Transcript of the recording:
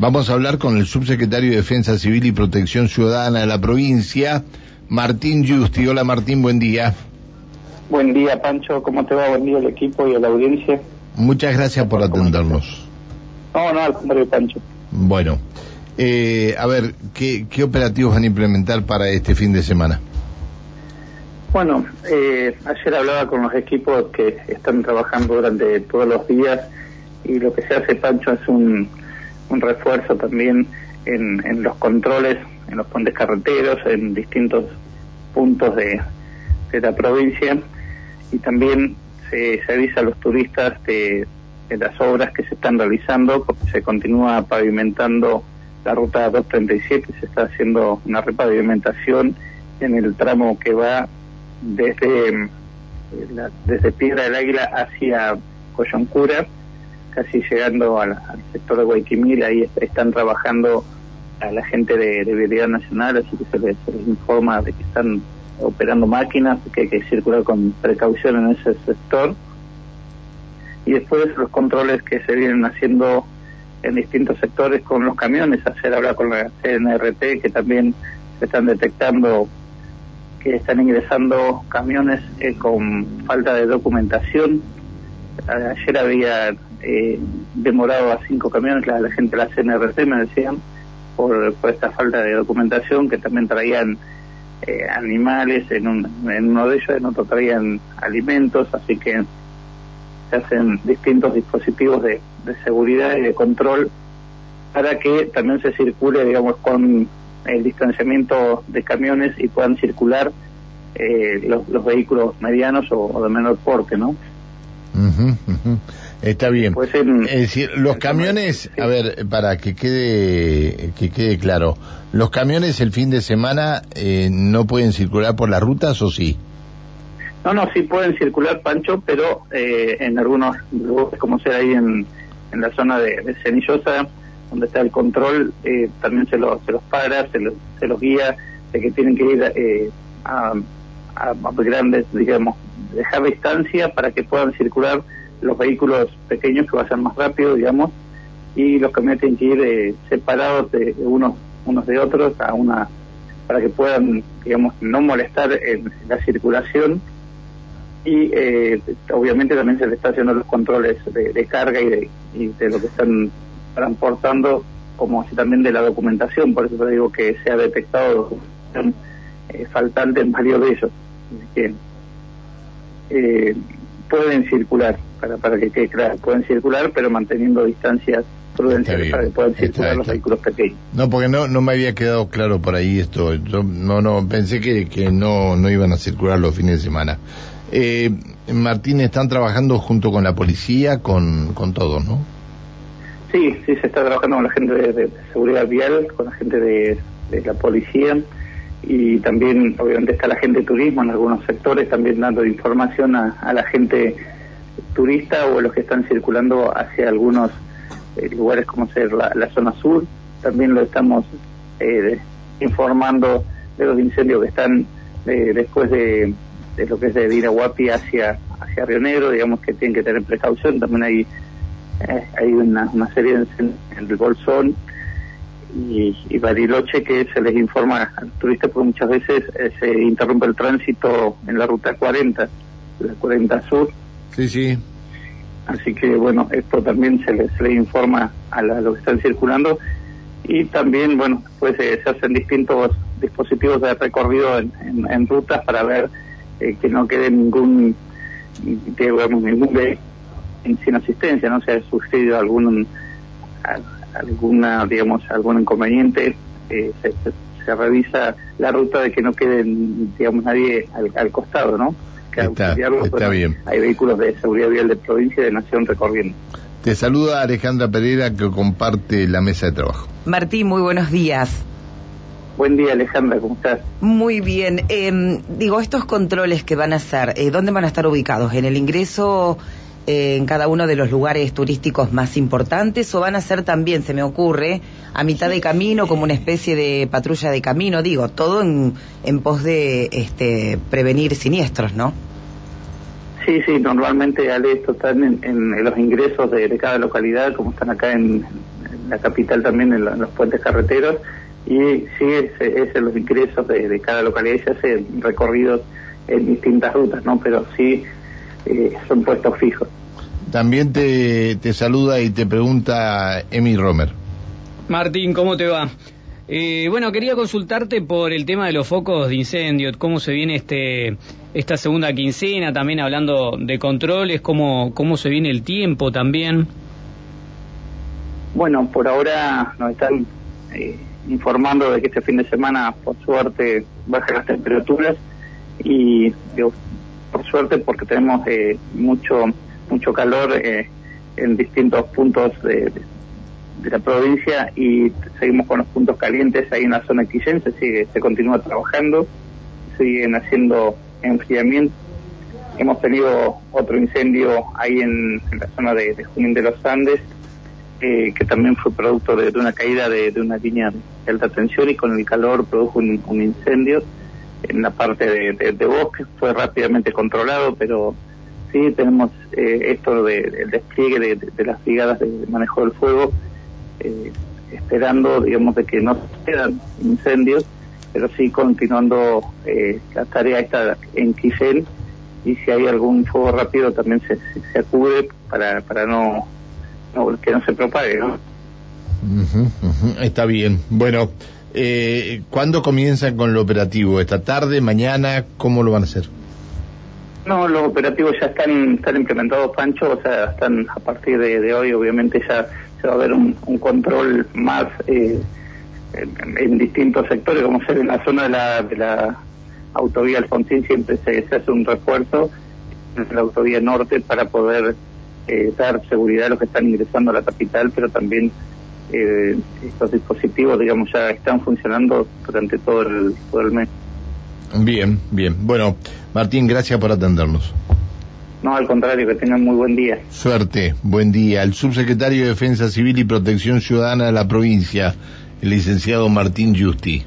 Vamos a hablar con el subsecretario de Defensa Civil y Protección Ciudadana de la provincia, Martín Justi. Hola Martín, buen día. Buen día Pancho, ¿cómo te va? Buen día al equipo y a la audiencia. Muchas gracias por atendernos. No, no, al contrario Pancho. Bueno, eh, a ver, ¿qué, ¿qué operativos van a implementar para este fin de semana? Bueno, eh, ayer hablaba con los equipos que están trabajando durante todos los días y lo que se hace, Pancho, es un, un refuerzo también en, en los controles, en los puentes carreteros, en distintos puntos de, de la provincia. Y también se, avisa a los turistas de, de las obras que se están realizando, porque se continúa pavimentando la ruta 237, se está haciendo una repavimentación en el tramo que va desde, eh, desde Piedra del Águila hacia Coyoncura, casi llegando al, al sector de Guayquimil, ahí est- están trabajando a la gente de, de Nacional, así que se les, informa de que están operando máquinas, que hay que circular con precaución en ese sector. Y después los controles que se vienen haciendo en distintos sectores con los camiones, ayer habla con la CNRT, que también se están detectando que están ingresando camiones eh, con falta de documentación. Ayer había eh, demorado a cinco camiones, la, la gente de la CNRT me decían, por, por esta falta de documentación, que también traían eh, animales, en, un, en uno de ellos, en otro traían alimentos, así que se hacen distintos dispositivos de, seguridad y de control para que también se circule, digamos, con el distanciamiento de camiones y puedan circular eh, los, los vehículos medianos o, de menor porte, ¿no? Ujú. Está bien. Pues en- es decir, los camiones, sí. a ver, para que quede que quede claro, los camiones el fin de semana eh, no pueden circular por las rutas o sí. No, no, sí pueden circular, Pancho, pero eh, en algunos lugares, como sea ahí en, en la zona de, de Cenillosa, donde está el control, eh, también se, lo- se los para, se, los- se los guía de que tienen que ir eh, a, a, a grandes, digamos, dejar distancia para que puedan circular los vehículos pequeños que vayan más rápido, digamos, y los camiones tienen que ir eh, separados de unos unos de otros a una para que puedan, digamos, no molestar en la circulación. Y eh, obviamente también se le está haciendo los controles de, carga y de, y de lo que están transportando, como así también de la documentación, por eso te digo que se ha detectado eh, faltante en varios de ellos. Que eh, pueden circular, para, para que quede claro, pueden circular, pero manteniendo distancias prudenciales para que puedan Está- circular los está. vehículos pequeños. No, porque no no me había quedado claro por ahí esto. Yo no no pensé que, que no no iban a circular los fines de semana. Eh, Martín, están trabajando junto con la policía, con con todos, ¿no? Sí, sí, se está trabajando con la gente de, de seguridad vial, con la gente de, de la policía y también, obviamente, está la gente de turismo en algunos sectores, también dando información a, a la gente turista o los que están circulando hacia algunos eh, lugares como ser la, zona sur. También lo estamos eh, de- informando de los incendios que están eh, después de, de lo que es de Virahuapi hacia, hacia Río Negro, digamos que tienen que tener precaución. También hay eh, hay una, una serie en, en el Bolsón y, y Bariloche que se les informa al turista porque muchas veces eh, se interrumpe el tránsito en la ruta 40, la 40 Sur, Sí, sí. así que bueno, esto también se les, se informa a, la- a los que están circulando y también, bueno, pues eh, se hacen distintos dispositivos de recorrido en, en- rutas para ver eh, que no quede ningún, digamos, ningún vehículo sin asistencia, no se ha sucedido algún alguna, digamos, algún inconveniente, eh, se, se- se revisa la ruta de que no quede, digamos, nadie al, al costado, ¿no? Que Está- auxiliarlos, está bien. Hay vehículos de seguridad vial de provincia y de nación recorriendo. Te saluda Alejandra Pereira que comparte la mesa de trabajo. Martín, muy buenos días. Buen día, Alejandra, ¿cómo estás? Muy bien. Eh, digo, estos controles que van a hacer, eh, ¿dónde van a estar ubicados? ¿En el ingreso en cada uno de los lugares turísticos más importantes o van a ser también, se me ocurre, a mitad de camino como una especie de patrulla de camino? Digo, todo en, en pos de este, prevenir siniestros, ¿no? Sí, sí, normalmente, Ale, esto están en, en- los ingresos de, cada localidad, como están acá en, la capital también en, los puentes carreteros y sí es, en los ingresos de, cada localidad y se hacen recorridos en distintas rutas, ¿no? Pero sí eh, son puestos fijos. También te, te saluda y te pregunta Emi Romer. Martín, ¿cómo te va? Eh, bueno, quería consultarte por el tema de los focos de incendio, cómo se viene este esta segunda quincena, también hablando de controles, cómo, cómo se viene el tiempo también. Bueno, por ahora nos están eh, informando de que este fin de semana, por suerte, bajan las temperaturas y por suerte porque tenemos eh, mucho mucho calor eh, en distintos puntos de, la provincia y seguimos con los puntos calientes ahí en la zona de se sigue, se continúa trabajando, siguen haciendo enfriamiento. Hemos tenido otro incendio ahí en, la zona de, de, Junín de los Andes, eh, que también fue producto de, una caída de, una línea de alta tensión y con el calor produjo un, incendio en la parte de, bosque. Fue rápidamente controlado, pero sí tenemos eh, esto del despliegue de, las brigadas de manejo del fuego, eh, esperando, digamos, de que no sean incendios, pero sí continuando eh, la tarea esta en Quisel y si hay algún fuego rápido también se, se, acude para, para no, que no se propague, ¿no? Está bien. Bueno, eh, ¿cuándo comienzan con lo operativo? ¿Esta tarde, mañana? ¿Cómo lo van a hacer? No, los operativos ya están, están implementados, Pancho, o sea, están a partir de, hoy, obviamente ya se va a ver un, control más eh, en, distintos sectores, como ser en la zona de la, de la autovía Alfonsín siempre se, hace un refuerzo en la autovía norte para poder eh, dar seguridad a los que están ingresando a la capital, pero también eh, estos dispositivos, digamos, ya están funcionando durante todo el, todo el mes. Bien, bien. Bueno, Martín, gracias por atendernos. No, al contrario, que tengan muy buen día. Suerte, buen día. El subsecretario de Defensa Civil y Protección Ciudadana de la provincia, el licenciado Martín Justi.